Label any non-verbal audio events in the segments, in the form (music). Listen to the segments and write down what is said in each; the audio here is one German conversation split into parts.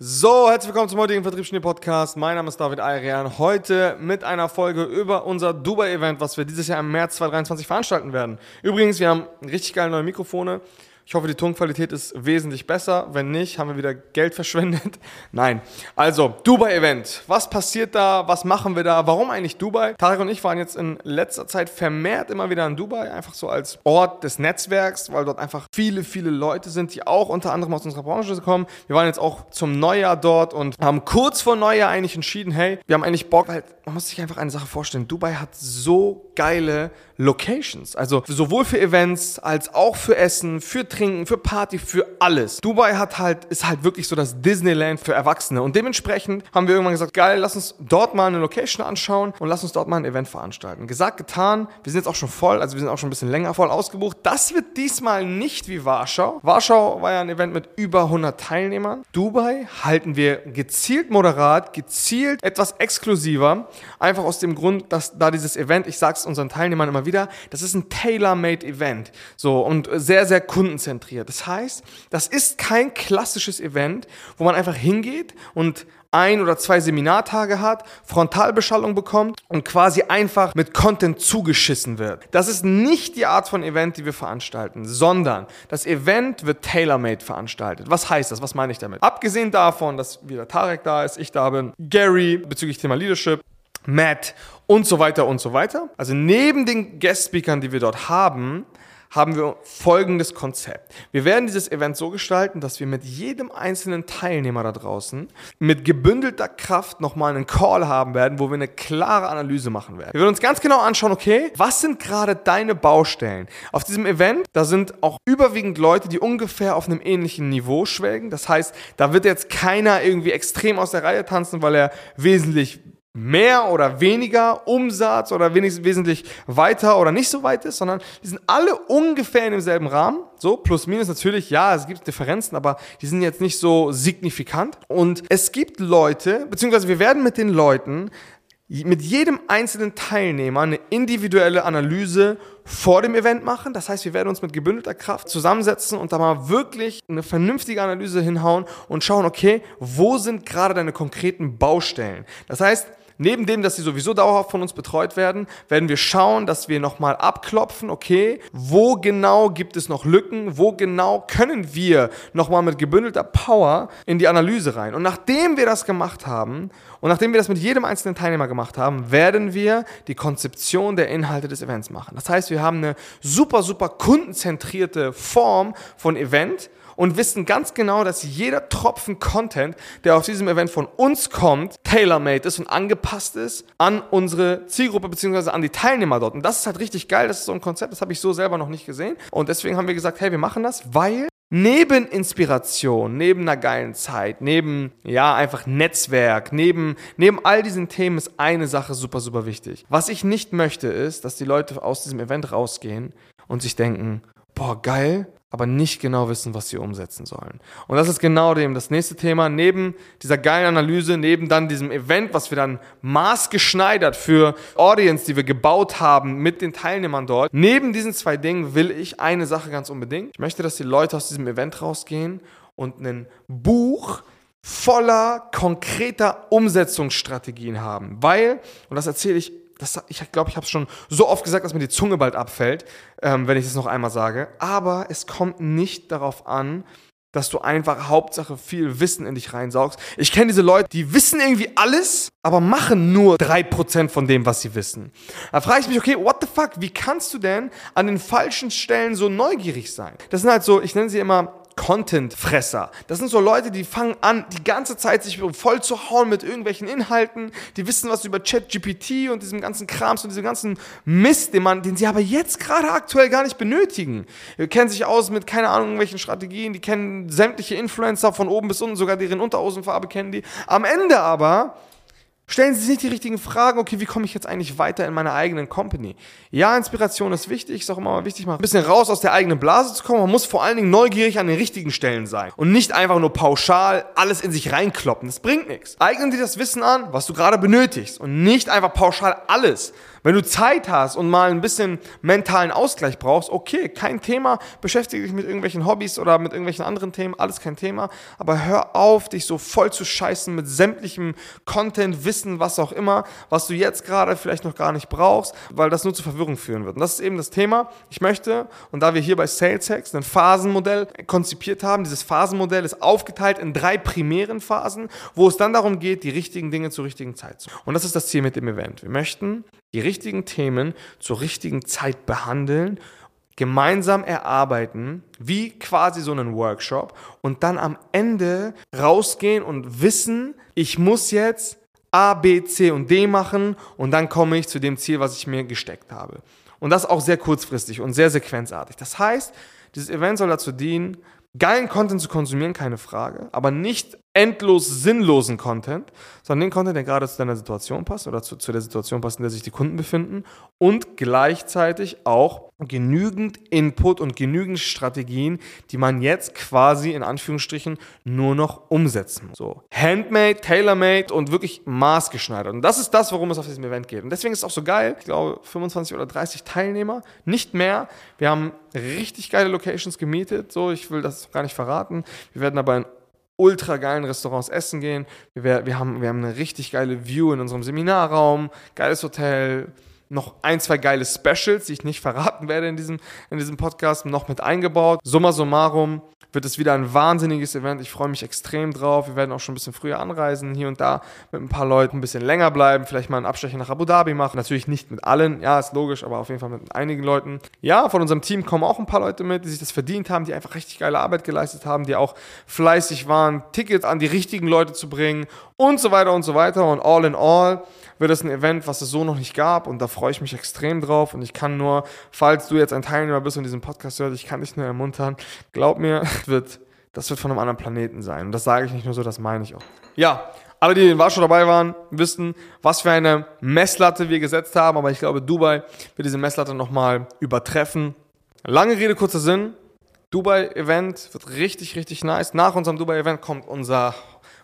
So, herzlich willkommen zum heutigen Vertriebsschnee Podcast. Mein Name ist David Ayrian. Heute mit einer Folge über unser Dubai-Event, was wir dieses Jahr im März 2023 veranstalten werden. Übrigens, wir haben richtig geile neue Mikrofone. Ich hoffe, die Tonqualität ist wesentlich besser. Wenn nicht, haben wir wieder Geld (laughs) verschwendet. Nein. Also, Dubai-Event. Was passiert da? Was machen wir da? Warum eigentlich Dubai? Tarek und ich waren jetzt in letzter Zeit vermehrt immer wieder in Dubai, einfach so als Ort des Netzwerks, weil dort einfach viele, viele Leute sind, die auch unter anderem aus unserer Branche kommen. Wir waren jetzt auch zum Neujahr dort und haben kurz vor Neujahr eigentlich entschieden, hey, wir haben eigentlich Bock, weil man muss sich einfach eine Sache vorstellen. Dubai hat so geile Locations. Also sowohl für Events als auch für Essen, für Trinken, für Party, für alles. Dubai hat halt, ist halt wirklich so das Disneyland für Erwachsene. Und dementsprechend haben wir irgendwann gesagt, geil, lass uns dort mal eine Location anschauen und lass uns dort mal ein Event veranstalten. Gesagt, getan. Wir sind jetzt auch schon voll, also wir sind auch schon ein bisschen länger voll ausgebucht. Das wird diesmal nicht wie Warschau. Warschau war ja ein Event mit über 100 Teilnehmern. Dubai halten wir gezielt moderat, gezielt etwas exklusiver. Einfach aus dem Grund, dass da dieses Event, ich sag's unseren Teilnehmern immer wieder, das ist ein tailor-made Event. So, und sehr, sehr kundenzentriert. Das heißt, das ist kein klassisches Event, wo man einfach hingeht und ein oder zwei Seminartage hat, Frontalbeschallung bekommt und quasi einfach mit Content zugeschissen wird. Das ist nicht die Art von Event, die wir veranstalten, sondern das Event wird tailor-made veranstaltet. Was heißt das? Was meine ich damit? Abgesehen davon, dass wieder Tarek da ist, ich da bin, Gary bezüglich Thema Leadership, Matt und so weiter und so weiter. Also neben den Guest-Speakern, die wir dort haben, haben wir folgendes Konzept. Wir werden dieses Event so gestalten, dass wir mit jedem einzelnen Teilnehmer da draußen mit gebündelter Kraft nochmal einen Call haben werden, wo wir eine klare Analyse machen werden. Wir werden uns ganz genau anschauen, okay, was sind gerade deine Baustellen? Auf diesem Event, da sind auch überwiegend Leute, die ungefähr auf einem ähnlichen Niveau schwelgen. Das heißt, da wird jetzt keiner irgendwie extrem aus der Reihe tanzen, weil er wesentlich mehr oder weniger Umsatz oder wesentlich weiter oder nicht so weit ist, sondern die sind alle ungefähr in demselben Rahmen. So, plus minus natürlich, ja, es gibt Differenzen, aber die sind jetzt nicht so signifikant. Und es gibt Leute, beziehungsweise wir werden mit den Leuten mit jedem einzelnen Teilnehmer eine individuelle Analyse vor dem Event machen. Das heißt, wir werden uns mit gebündelter Kraft zusammensetzen und da mal wirklich eine vernünftige Analyse hinhauen und schauen, okay, wo sind gerade deine konkreten Baustellen? Das heißt, neben dem, dass sie sowieso dauerhaft von uns betreut werden, werden wir schauen, dass wir nochmal abklopfen, okay, wo genau gibt es noch Lücken, wo genau können wir nochmal mit gebündelter Power in die Analyse rein. Und nachdem wir das gemacht haben und nachdem wir das mit jedem einzelnen Teilnehmer gemacht haben, werden wir die Konzeption der Inhalte des Events machen. Das heißt, wir haben eine super, super kundenzentrierte Form von Event, und wissen ganz genau, dass jeder Tropfen Content, der auf diesem Event von uns kommt, tailor-made ist und angepasst ist an unsere Zielgruppe bzw. an die Teilnehmer dort. Und das ist halt richtig geil. Das ist so ein Konzept, das habe ich so selber noch nicht gesehen. Und deswegen haben wir gesagt, hey, wir machen das, weil neben Inspiration, neben einer geilen Zeit, neben, ja, einfach Netzwerk, neben, neben all diesen Themen ist eine Sache super, super wichtig. Was ich nicht möchte, ist, dass die Leute aus diesem Event rausgehen und sich denken, boah, geil, aber nicht genau wissen, was sie umsetzen sollen. Und das ist genau dem das nächste Thema. Neben dieser geilen Analyse, neben dann diesem Event, was wir dann maßgeschneidert für Audience, die wir gebaut haben mit den Teilnehmern dort, neben diesen zwei Dingen will ich eine Sache ganz unbedingt. Ich möchte, dass die Leute aus diesem Event rausgehen und ein Buch voller konkreter Umsetzungsstrategien haben. Weil, und das erzähle ich das, ich glaube, ich habe es schon so oft gesagt, dass mir die Zunge bald abfällt, ähm, wenn ich das noch einmal sage. Aber es kommt nicht darauf an, dass du einfach Hauptsache viel Wissen in dich reinsaugst. Ich kenne diese Leute, die wissen irgendwie alles, aber machen nur 3% von dem, was sie wissen. Da frage ich mich, okay, what the fuck, wie kannst du denn an den falschen Stellen so neugierig sein? Das sind halt so, ich nenne sie immer Content-Fresser. Das sind so Leute, die fangen an, die ganze Zeit sich voll zu hauen mit irgendwelchen Inhalten. Die wissen was über ChatGPT und diesem ganzen Krams und diesem ganzen Mist, den, man, den sie aber jetzt gerade aktuell gar nicht benötigen. Die kennen sich aus mit, keine Ahnung, irgendwelchen Strategien. Die kennen sämtliche Influencer von oben bis unten, sogar deren Unterhosenfarbe kennen die. Am Ende aber Stellen Sie sich nicht die richtigen Fragen, okay, wie komme ich jetzt eigentlich weiter in meiner eigenen Company? Ja, Inspiration ist wichtig, ist auch immer wichtig, mal ein bisschen raus aus der eigenen Blase zu kommen. Man muss vor allen Dingen neugierig an den richtigen Stellen sein und nicht einfach nur pauschal alles in sich reinkloppen. Das bringt nichts. Eignen dir das Wissen an, was du gerade benötigst und nicht einfach pauschal alles. Wenn du Zeit hast und mal ein bisschen mentalen Ausgleich brauchst, okay, kein Thema, beschäftige dich mit irgendwelchen Hobbys oder mit irgendwelchen anderen Themen, alles kein Thema, aber hör auf, dich so voll zu scheißen mit sämtlichem Content, Wissen, was auch immer, was du jetzt gerade vielleicht noch gar nicht brauchst, weil das nur zu Verwirrung führen wird. Und das ist eben das Thema. Ich möchte, und da wir hier bei Sales ein Phasenmodell konzipiert haben, dieses Phasenmodell ist aufgeteilt in drei primären Phasen, wo es dann darum geht, die richtigen Dinge zur richtigen Zeit zu. Und das ist das Ziel mit dem Event. Wir möchten die richtigen Themen zur richtigen Zeit behandeln, gemeinsam erarbeiten, wie quasi so einen Workshop und dann am Ende rausgehen und wissen, ich muss jetzt A, B, C und D machen und dann komme ich zu dem Ziel, was ich mir gesteckt habe. Und das auch sehr kurzfristig und sehr sequenzartig. Das heißt, dieses Event soll dazu dienen, geilen Content zu konsumieren, keine Frage, aber nicht endlos sinnlosen Content, sondern den Content, der gerade zu deiner Situation passt oder zu, zu der Situation passt, in der sich die Kunden befinden und gleichzeitig auch genügend Input und genügend Strategien, die man jetzt quasi in Anführungsstrichen nur noch umsetzen muss. So, handmade, tailor-made und wirklich maßgeschneidert. Und das ist das, worum es auf diesem Event geht. Und deswegen ist es auch so geil. Ich glaube, 25 oder 30 Teilnehmer, nicht mehr. Wir haben richtig geile Locations gemietet. So, ich will das gar nicht verraten. Wir werden aber in ultra geilen Restaurants essen gehen. Wir, wir, haben, wir haben eine richtig geile View in unserem Seminarraum, geiles Hotel, noch ein, zwei geile Specials, die ich nicht verraten werde in diesem, in diesem Podcast, noch mit eingebaut. Summa summarum wird es wieder ein wahnsinniges Event. Ich freue mich extrem drauf. Wir werden auch schon ein bisschen früher anreisen, hier und da mit ein paar Leuten ein bisschen länger bleiben, vielleicht mal einen Abstecher nach Abu Dhabi machen. Natürlich nicht mit allen, ja, ist logisch, aber auf jeden Fall mit einigen Leuten. Ja, von unserem Team kommen auch ein paar Leute mit, die sich das verdient haben, die einfach richtig geile Arbeit geleistet haben, die auch fleißig waren, Tickets an die richtigen Leute zu bringen und so weiter und so weiter. Und all in all wird es ein Event, was es so noch nicht gab und da freue ich mich extrem drauf und ich kann nur, falls du jetzt ein Teilnehmer bist und diesen Podcast hörst, ich kann dich nur ermuntern, glaub mir, (laughs) wird, das wird von einem anderen Planeten sein und das sage ich nicht nur so, das meine ich auch. Ja, alle, die in Warschau dabei waren, wissen, was für eine Messlatte wir gesetzt haben, aber ich glaube, Dubai wird diese Messlatte nochmal übertreffen. Lange Rede, kurzer Sinn. Dubai-Event wird richtig, richtig nice. Nach unserem Dubai-Event kommt unser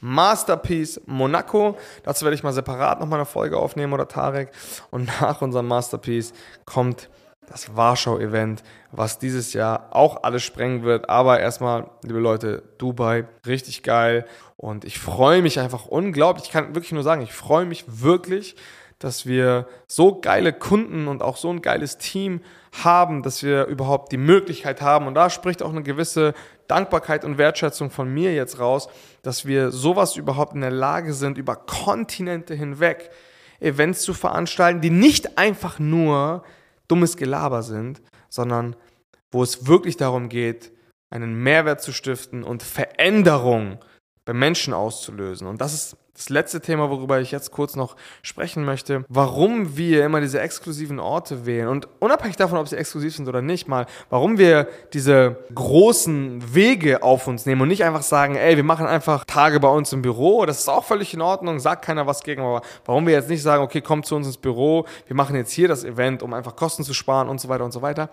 Masterpiece Monaco. Dazu werde ich mal separat nochmal eine Folge aufnehmen oder Tarek. Und nach unserem Masterpiece kommt das Warschau-Event, was dieses Jahr auch alles sprengen wird. Aber erstmal, liebe Leute, Dubai, richtig geil. Und ich freue mich einfach unglaublich. Ich kann wirklich nur sagen, ich freue mich wirklich, dass wir so geile Kunden und auch so ein geiles Team haben, dass wir überhaupt die Möglichkeit haben. Und da spricht auch eine gewisse Dankbarkeit und Wertschätzung von mir jetzt raus, dass wir sowas überhaupt in der Lage sind, über Kontinente hinweg Events zu veranstalten, die nicht einfach nur dummes Gelaber sind, sondern wo es wirklich darum geht, einen Mehrwert zu stiften und Veränderung bei Menschen auszulösen. Und das ist das letzte Thema, worüber ich jetzt kurz noch sprechen möchte, warum wir immer diese exklusiven Orte wählen und unabhängig davon, ob sie exklusiv sind oder nicht, mal, warum wir diese großen Wege auf uns nehmen und nicht einfach sagen, ey, wir machen einfach Tage bei uns im Büro, das ist auch völlig in Ordnung, sagt keiner was gegen, aber warum wir jetzt nicht sagen, okay, kommt zu uns ins Büro, wir machen jetzt hier das Event, um einfach Kosten zu sparen und so weiter und so weiter.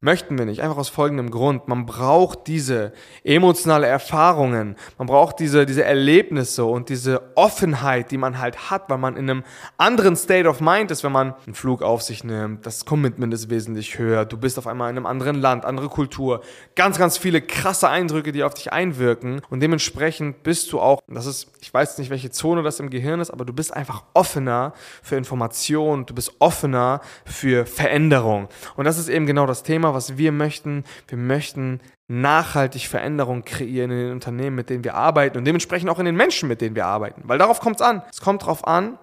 Möchten wir nicht. Einfach aus folgendem Grund. Man braucht diese emotionale Erfahrungen. Man braucht diese, diese Erlebnisse und diese Offenheit, die man halt hat, weil man in einem anderen State of Mind ist, wenn man einen Flug auf sich nimmt. Das Commitment ist wesentlich höher. Du bist auf einmal in einem anderen Land, andere Kultur. Ganz, ganz viele krasse Eindrücke, die auf dich einwirken. Und dementsprechend bist du auch, das ist, ich weiß nicht, welche Zone das im Gehirn ist, aber du bist einfach offener für Informationen. Du bist offener für Veränderung. Und das ist eben genau das Thema was wir möchten. Wir möchten nachhaltig Veränderung kreieren in den Unternehmen, mit denen wir arbeiten und dementsprechend auch in den Menschen, mit denen wir arbeiten. Weil darauf kommt es an. Es kommt darauf an,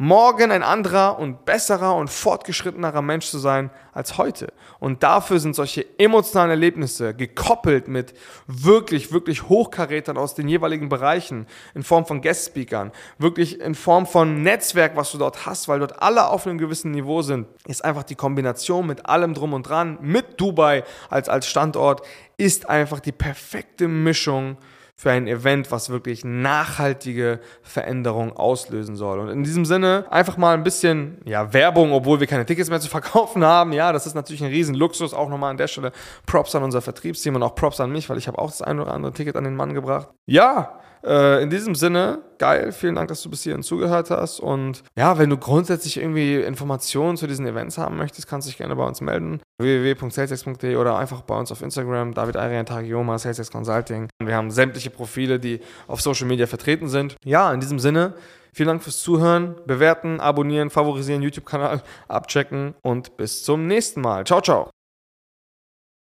morgen ein anderer und besserer und fortgeschrittenerer Mensch zu sein als heute. Und dafür sind solche emotionalen Erlebnisse gekoppelt mit wirklich, wirklich Hochkarätern aus den jeweiligen Bereichen in Form von Guest-Speakern, wirklich in Form von Netzwerk, was du dort hast, weil dort alle auf einem gewissen Niveau sind, ist einfach die Kombination mit allem drum und dran, mit Dubai als, als Standort, ist einfach die perfekte Mischung für ein Event, was wirklich nachhaltige Veränderung auslösen soll. Und in diesem Sinne einfach mal ein bisschen ja, Werbung, obwohl wir keine Tickets mehr zu (laughs) verkaufen haben. Ja, das ist natürlich ein riesen Luxus. Auch nochmal an der Stelle Props an unser Vertriebsteam und auch Props an mich, weil ich habe auch das ein oder andere Ticket an den Mann gebracht. Ja, äh, in diesem Sinne, geil, vielen Dank, dass du bis hierhin zugehört hast. Und ja, wenn du grundsätzlich irgendwie Informationen zu diesen Events haben möchtest, kannst du dich gerne bei uns melden. www.salesex.de oder einfach bei uns auf Instagram, David Arian Tagioma, Salesex Consulting. Wir haben sämtliche Profile, die auf Social Media vertreten sind. Ja, in diesem Sinne, vielen Dank fürs Zuhören, bewerten, abonnieren, favorisieren, YouTube-Kanal (laughs) abchecken und bis zum nächsten Mal. Ciao, ciao.